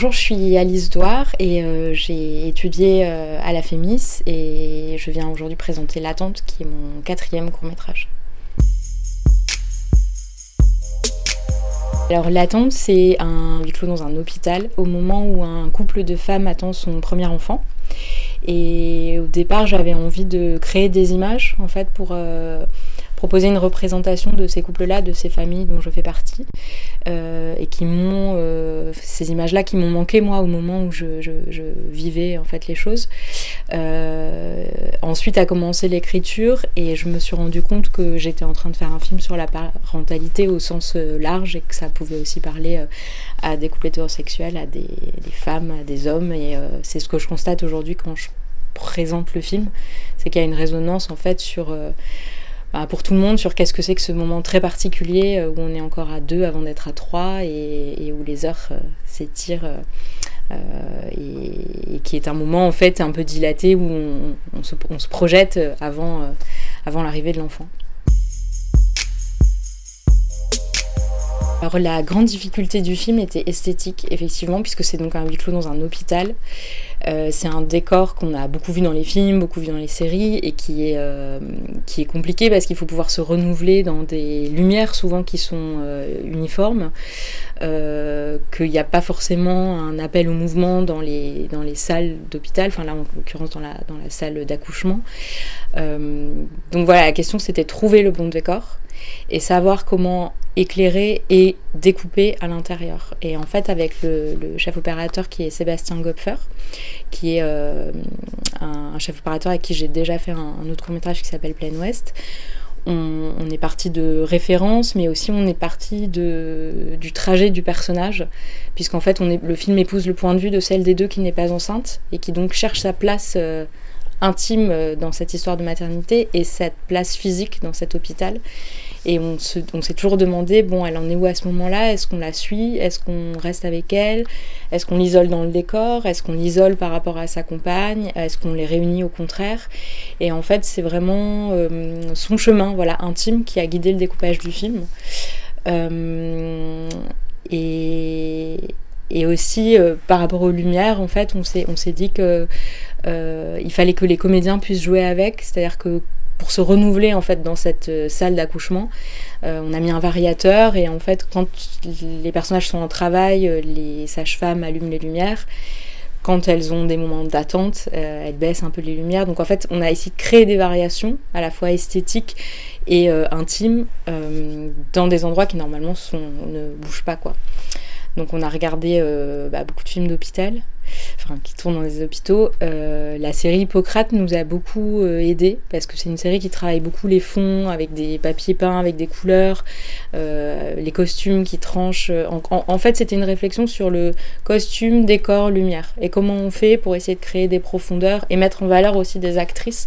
bonjour, je suis Alice Douard et euh, j'ai étudié euh, à la FEMIS et je viens aujourd'hui présenter L'attente qui est mon quatrième court métrage. Alors L'attente c'est un huis clos dans un hôpital au moment où un couple de femmes attend son premier enfant. Et au départ j'avais envie de créer des images en fait pour euh, proposer une représentation de ces couples-là, de ces familles dont je fais partie, euh, et qui m'ont, euh, ces images-là qui m'ont manqué moi au moment où je, vivais en fait les choses. Euh, ensuite a commencé l'écriture et je me suis rendu compte que j'étais en train de faire un film sur la parentalité au sens large et que ça pouvait aussi parler à des couples hétérosexuels, à des, des femmes, à des hommes, et c'est ce que je constate aujourd'hui quand je présente le film, c'est qu'il y a une résonance en fait sur bah, pour tout le monde sur qu'est-ce que c'est que ce moment très particulier euh, où on est encore à deux avant d'être à trois et, où les heures euh, s'étirent. Euh, et, qui est un moment en fait un peu dilaté où on, se, projette avant l'arrivée de l'enfant. Alors la grande difficulté du film était esthétique, effectivement, puisque c'est donc un huis clos dans un hôpital. Euh, c'est un décor qu'on a beaucoup vu dans les films, beaucoup vu dans les séries, et qui est, euh, qui est compliqué parce qu'il faut pouvoir se renouveler dans des lumières souvent qui sont euh, uniformes, qu'il n'y a pas forcément un appel au mouvement dans les, dans les salles d'hôpital, enfin là en l'occurrence dans la, dans la salle d'accouchement. donc voilà, la question c'était trouver le bon décor et savoir comment éclairer et découper à l'intérieur. Et en fait, avec le, chef opérateur qui est Sébastien Gopfer, qui est euh, un, chef opérateur avec qui j'ai déjà fait un, autre court métrage qui s'appelle Plain West, on, est parti de références, mais aussi on est parti du trajet du personnage, puisqu'en fait le film épouse le point de vue de celle des deux qui n'est pas enceinte et qui donc cherche sa place. Euh, intime euh, dans cette histoire de maternité et cette place physique dans cet hôpital. Et on, s'est toujours demandé, bon, elle en est où à ce moment-là? Est-ce qu'on la suit? Est-ce qu'on reste avec elle? Est-ce qu'on l'isole dans le décor? Est-ce qu'on l'isole par rapport à sa compagne? Est-ce qu'on les réunit au contraire? Et en fait, c'est vraiment euh, son chemin, voilà, intime, qui a guidé le découpage du film. Euh, et, et aussi euh, par rapport aux lumières, en fait, on s'est, dit que il fallait que les comédiens puissent jouer avec, c'est-à-dire que pour se renouveler en fait dans cette euh, salle d'accouchement. Euh, on a mis un variateur et en fait quand les personnages sont en travail, euh, les sages-femmes allument les lumières. Quand elles ont des moments d'attente, elles baissent un peu les lumières. Donc en fait, on a essayé de créer des variations à la fois esthétiques et intimes dans des endroits qui normalement ne bougent pas quoi. Donc on a regardé bah, beaucoup de films d'hôpital, enfin qui tourne dans les hôpitaux. Euh, la série Hippocrate nous a beaucoup euh, aidé parce que c'est une série qui travaille beaucoup les fonds avec des papiers peints, avec des couleurs, euh, les costumes qui tranchent. En, fait, c'était une réflexion sur le costume, décor, lumière et comment on fait pour essayer de créer des profondeurs et mettre en valeur aussi des actrices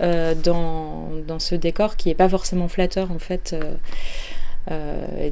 dans, dans, ce décor qui est pas forcément flatteur en fait.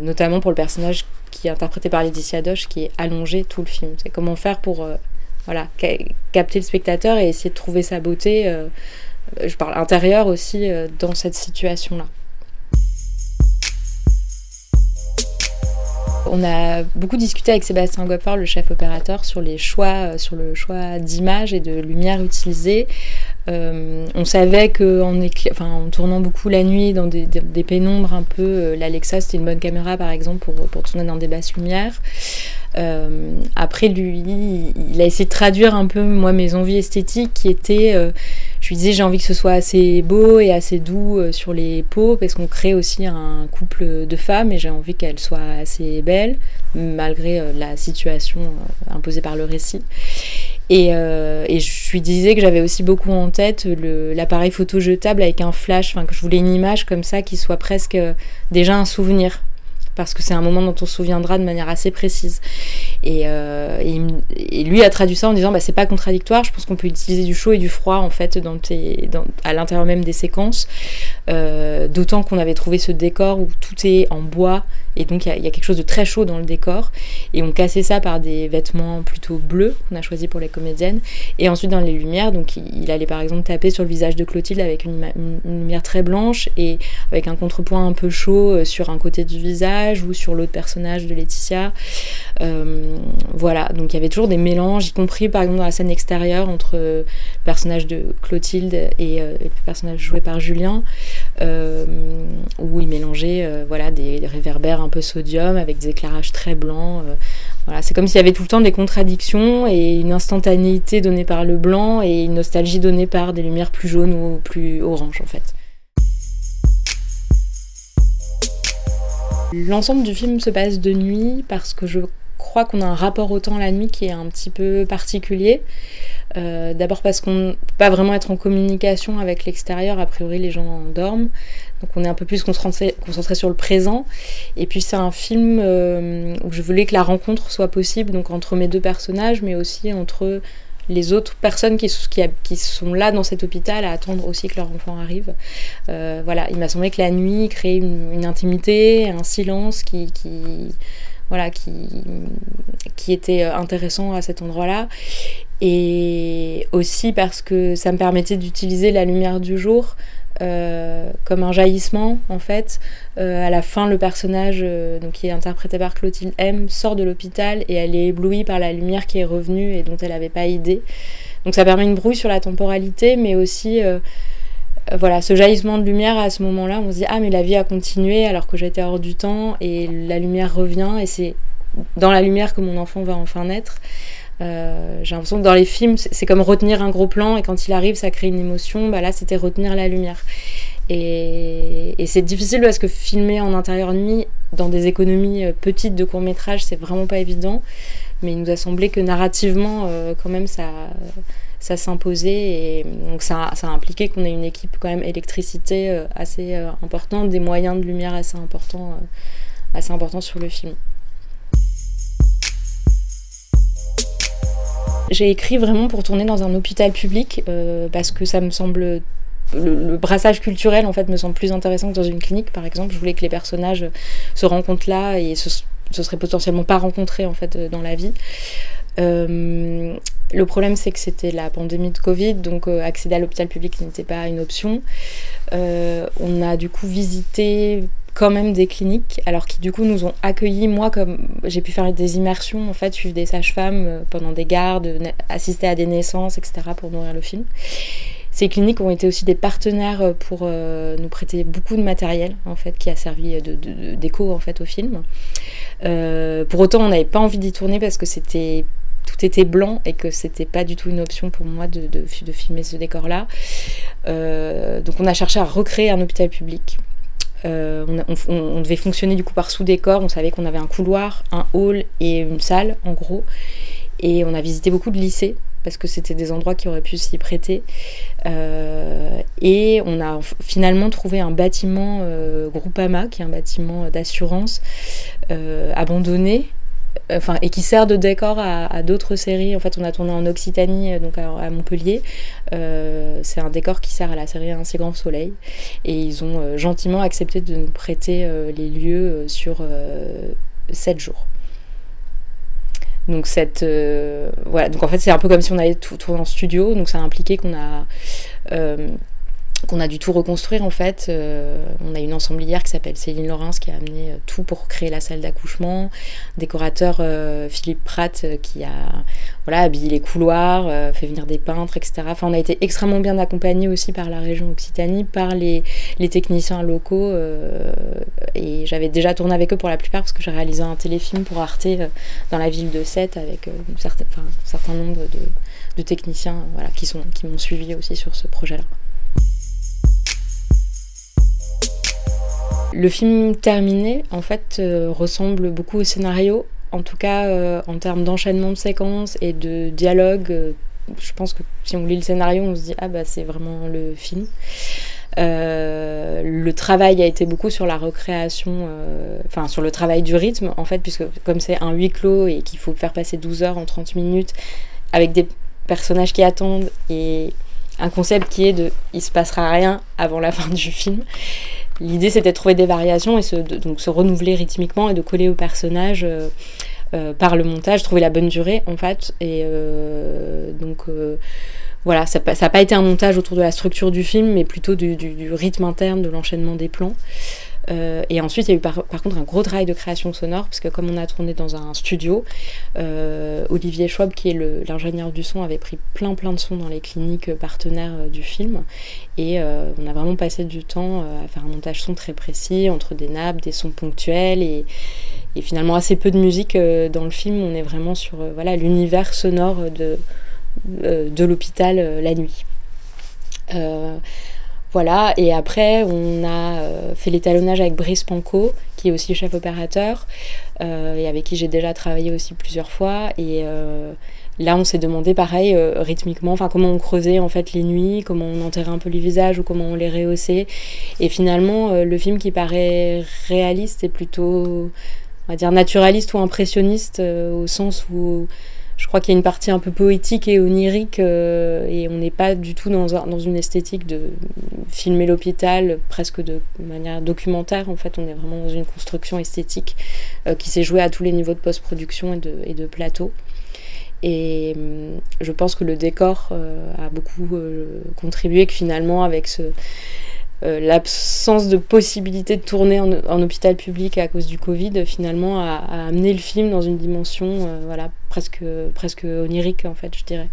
Notamment pour le personnage qui est interprété par Laetitia Doche, qui est allongé tout le film. C'est comment faire pour euh, voilà, capter le spectateur et essayer de trouver sa beauté, euh, je parle intérieure aussi, euh, dans cette situation-là. On a beaucoup discuté avec Sébastien Gopfer, le chef opérateur, sur les choix, sur le choix d'image et de lumière utilisée. On savait qu'en en tournant beaucoup la nuit dans des, pénombres un peu, l'Alexa c'était une bonne caméra par exemple pour, tourner dans des basses lumières. Euh, après, lui, il a essayé de traduire un peu, moi, mes envies esthétiques qui étaient. Euh, je lui disais, j'ai envie que ce soit assez beau et assez doux euh, sur les peaux, parce qu'on crée aussi un couple de femmes et j'ai envie qu'elles soient assez belles, malgré la situation imposée par le récit. Et, et, je lui disais que j'avais aussi beaucoup en tête l'appareil photo jetable avec un flash, enfin que je voulais une image comme ça qui soit presque déjà un souvenir parce que c'est un moment dont on se souviendra de manière assez précise. Et, euh, lui a traduit ça en disant bah, c'est pas contradictoire, je pense qu'on peut utiliser du chaud et du froid en fait à l'intérieur même des séquences. D'autant qu'on avait trouvé ce décor où tout est en bois et donc il y, a quelque chose de très chaud dans le décor. Et on cassait ça par des vêtements plutôt bleus qu'on a choisi pour les comédiennes. Et ensuite dans les lumières, donc il, allait par exemple taper sur le visage de Clotilde avec une, lumière très blanche et avec un contrepoint un peu chaud euh, sur un côté du visage ou sur l'autre personnage de Laetitia. Euh, voilà, donc il y avait toujours des mélanges, y compris par exemple dans la scène extérieure entre le personnage de Clotilde et, euh, le personnage joué par Julien, où il mélangeait voilà, des, des réverbères un peu sodium avec des éclairages très blancs. Euh, voilà, c'est comme s'il y avait tout le temps des contradictions et une instantanéité donnée par le blanc et une nostalgie donnée par des lumières plus jaunes ou plus oranges en fait. L'ensemble du film se passe de nuit parce que je crois qu'on a un rapport au temps la nuit qui est un petit peu particulier. Euh, d'abord parce qu'on ne peut pas vraiment être en communication avec l'extérieur, a priori les gens dorment, donc on est un peu plus concentré, sur le présent. Et puis c'est un film euh, où je voulais que la rencontre soit possible, donc entre mes deux personnages, mais aussi entre les autres personnes qui, qui, sont là dans cet hôpital à attendre aussi que leur enfant arrive. Euh, voilà, il m'a semblé que la nuit créait une, intimité, un silence qui, qui voilà, qui, qui était intéressant à cet endroit-là et aussi parce que ça me permettait d'utiliser la lumière du jour euh, comme un jaillissement en fait. Euh, à la fin, le personnage, euh, donc, qui est interprété par Clotilde M, sort de l'hôpital et elle est éblouie par la lumière qui est revenue et dont elle n'avait pas idée. Donc ça permet une brouille sur la temporalité, mais aussi voilà, ce jaillissement de lumière à ce moment-là, on se dit ah mais la vie a continué alors que j'étais hors du temps et la lumière revient et c'est dans la lumière que mon enfant va enfin naître. Euh, j'ai l'impression que dans les films, c'est comme retenir un gros plan et quand il arrive, ça crée une émotion. Bah là, c'était retenir la lumière. Et, c'est difficile parce que filmer en intérieur nuit dans des économies euh, petites de court métrage, c'est vraiment pas évident. Mais il nous a semblé que narrativement, euh, quand même, ça, s'imposait. Et donc ça, ça a impliqué qu'on ait une équipe quand même électricité assez importante, des moyens de lumière assez importants, assez importants sur le film. J'ai écrit vraiment pour tourner dans un hôpital public euh, parce que ça me semble le, brassage culturel en fait me semble plus intéressant que dans une clinique par exemple. Je voulais que les personnages se rencontrent là et se, se seraient potentiellement pas rencontrés en fait dans la vie. Euh, le problème, c'est que c'était la pandémie de Covid, donc euh, accéder à l'hôpital public n'était pas une option. on a du coup visité quand même des cliniques, alors qui du coup nous ont accueillis. Moi, comme j'ai pu faire des immersions, en fait, suivre des sages-femmes euh, pendant des gardes, assister à des naissances, etc. pour nourrir le film. Ces cliniques ont été aussi des partenaires euh, pour euh, nous prêter beaucoup de matériel, en fait, qui a servi d'écho, en fait, au film. pour autant, on n'avait pas envie d'y tourner parce que c'était tout était blanc et que c'était pas du tout une option pour moi de, de, de filmer ce décor-là. donc on a cherché à recréer un hôpital public euh, on, devait fonctionner du coup par sous-décor. On savait qu'on avait un couloir, un hall et une salle en gros. Et on a visité beaucoup de lycées parce que c'était des endroits qui auraient pu s'y prêter. Euh, et on a finalement trouvé un bâtiment euh, Groupama, qui est un bâtiment d'assurance abandonné, enfin, et qui sert de décor à, d'autres séries. En fait, on a tourné en Occitanie, euh, donc à, Montpellier. Euh, c'est un décor qui sert à la série Un si grand soleil. Et ils ont euh, gentiment accepté de nous prêter les lieux sur 7 jours. Donc cette voilà donc en fait c'est un peu comme si on allait tout tourner en studio donc ça a impliqué qu'on a qu'on a dû tout reconstruire en fait. Euh, on a une ensemblière qui s'appelle Céline Laurence qui a amené euh, tout pour créer la salle d'accouchement. Décorateur euh, Philippe Pratt qui a voilà, habillé les couloirs, fait venir des peintres, etc. Enfin, on a été extrêmement bien accompagnés aussi par la région Occitanie, par les, techniciens locaux. et j'avais déjà tourné avec eux pour la plupart parce que j'ai réalisé un téléfilm pour Arte dans la ville de Sète avec un certain nombre de, de techniciens voilà, qui, sont, qui m'ont suivi aussi sur ce projet-là. Le film terminé, en fait, euh, ressemble beaucoup au scénario, en tout cas euh, en termes d'enchaînement de séquences et de dialogue. Euh, je pense que si on lit le scénario, on se dit ah bah c'est vraiment le film. le travail a été beaucoup sur la recréation, enfin sur le travail du rythme en fait, puisque comme c'est un huis clos et qu'il faut faire passer 12 heures en 30 minutes avec des personnages qui attendent et un concept qui est de il se passera rien avant la fin du film. L'idée c'était de trouver des variations et se, donc se renouveler rythmiquement et de coller au personnage euh, euh, par le montage, trouver la bonne durée en fait. Et euh, donc voilà, ça n'a pas été un montage autour de la structure du film, mais plutôt du rythme interne, de l'enchaînement des plans. Euh, et ensuite, il y a eu par, contre un gros travail de création sonore, parce que comme on a tourné dans un studio, euh, Olivier Schwab, qui est l'ingénieur du son, avait pris plein plein de sons dans les cliniques partenaires euh, du film. Et on a vraiment passé du temps à faire un montage son très précis, entre des nappes, des sons ponctuels, et, finalement assez peu de musique dans le film. On est vraiment sur voilà l'univers sonore de, de l'hôpital la nuit. Voilà, et après on a euh, fait l'étalonnage avec Brice Panco, qui est aussi chef opérateur, euh, et avec qui j'ai déjà travaillé aussi plusieurs fois. Et euh, là on s'est demandé pareil, rythmiquement, comment on creusait en fait les nuits, comment on enterrait un peu les visages ou comment on les rehaussait. Et finalement le film qui paraît réaliste est plutôt, on va dire, naturaliste ou impressionniste, au sens où je crois qu'il y a une partie un peu poétique et onirique euh, et on n'est pas du tout dans, dans, une esthétique de filmer l'hôpital presque de manière documentaire. En fait, on est vraiment dans une construction esthétique euh, qui s'est jouée à tous les niveaux de post-production et de, et de plateau. Et hum, je pense que le décor euh, a beaucoup contribué, que finalement, avec ce, euh, l'absence de possibilité de tourner en, hôpital public à cause du Covid, finalement, a, amené le film dans une dimension euh, voilà, presque, presque onirique, en fait, je dirais.